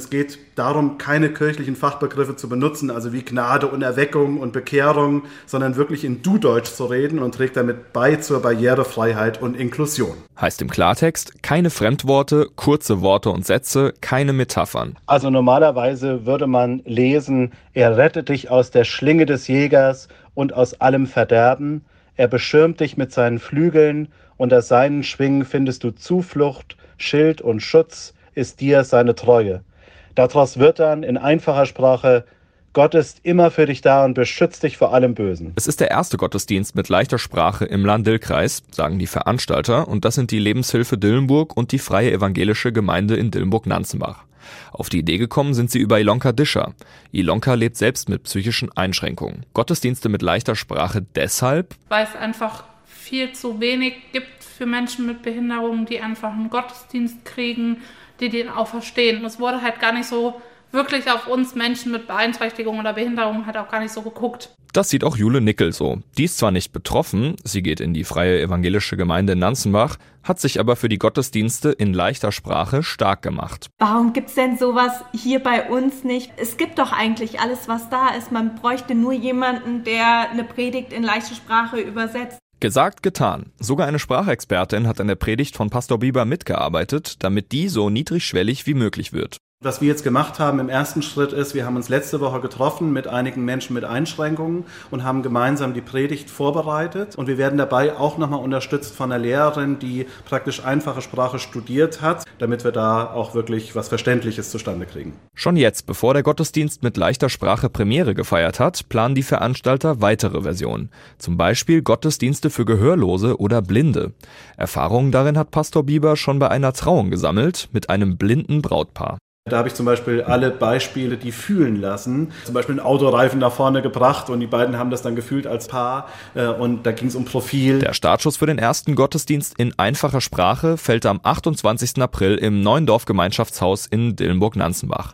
Es geht darum, keine kirchlichen Fachbegriffe zu benutzen, also wie Gnade und Erweckung und Bekehrung, sondern wirklich in Du-Deutsch zu reden und trägt damit bei zur Barrierefreiheit und Inklusion. Heißt im Klartext, keine Fremdworte, kurze Worte und Sätze, keine Metaphern. Also normalerweise würde man lesen, er rettet dich aus der Schlinge des Jägers und aus allem Verderben, er beschirmt dich mit seinen Flügeln, unter seinen Schwingen findest du Zuflucht, Schild und Schutz, ist dir seine Treue. Daraus wird dann in einfacher Sprache Gott ist immer für dich da und beschützt dich vor allem Bösen. Es ist der erste Gottesdienst mit leichter Sprache im Lahn-Dill-Kreis, sagen die Veranstalter, und das sind die Lebenshilfe Dillenburg und die Freie Evangelische Gemeinde in Dillenburg-Nanzenbach. Auf die Idee gekommen sind sie über Ilonka Discher. Ilonka lebt selbst mit psychischen Einschränkungen. Gottesdienste mit leichter Sprache deshalb, weil es einfach viel zu wenig gibt für Menschen mit Behinderungen, die einfach einen Gottesdienst kriegen die den auch verstehen. Und es wurde halt gar nicht so wirklich auf uns Menschen mit Beeinträchtigung oder Behinderung halt auch gar nicht so geguckt. Das sieht auch Jule Nickel so. Die ist zwar nicht betroffen, sie geht in die freie evangelische Gemeinde in Nanzenbach, hat sich aber für die Gottesdienste in leichter Sprache stark gemacht. Warum gibt's denn sowas hier bei uns nicht? Es gibt doch eigentlich alles, was da ist. Man bräuchte nur jemanden, der eine Predigt in leichter Sprache übersetzt. Gesagt, getan. Sogar eine Sprachexpertin hat an der Predigt von Pastor Bieber mitgearbeitet, damit die so niedrigschwellig wie möglich wird. Was wir jetzt gemacht haben im ersten Schritt ist, wir haben uns letzte Woche getroffen mit einigen Menschen mit Einschränkungen und haben gemeinsam die Predigt vorbereitet. Und wir werden dabei auch nochmal unterstützt von einer Lehrerin, die praktisch einfache Sprache studiert hat, damit wir da auch wirklich was Verständliches zustande kriegen. Schon jetzt, bevor der Gottesdienst mit leichter Sprache Premiere gefeiert hat, planen die Veranstalter weitere Versionen. Zum Beispiel Gottesdienste für Gehörlose oder Blinde. Erfahrungen darin hat Pastor Bieber schon bei einer Trauung gesammelt mit einem blinden Brautpaar. Da habe ich zum Beispiel alle Beispiele, die fühlen lassen. Zum Beispiel einen Autoreifen nach vorne gebracht und die beiden haben das dann gefühlt als Paar äh, und da ging es um Profil. Der Startschuss für den ersten Gottesdienst in einfacher Sprache fällt am 28. April im Neuen Dorfgemeinschaftshaus in Dillenburg-Nanzenbach.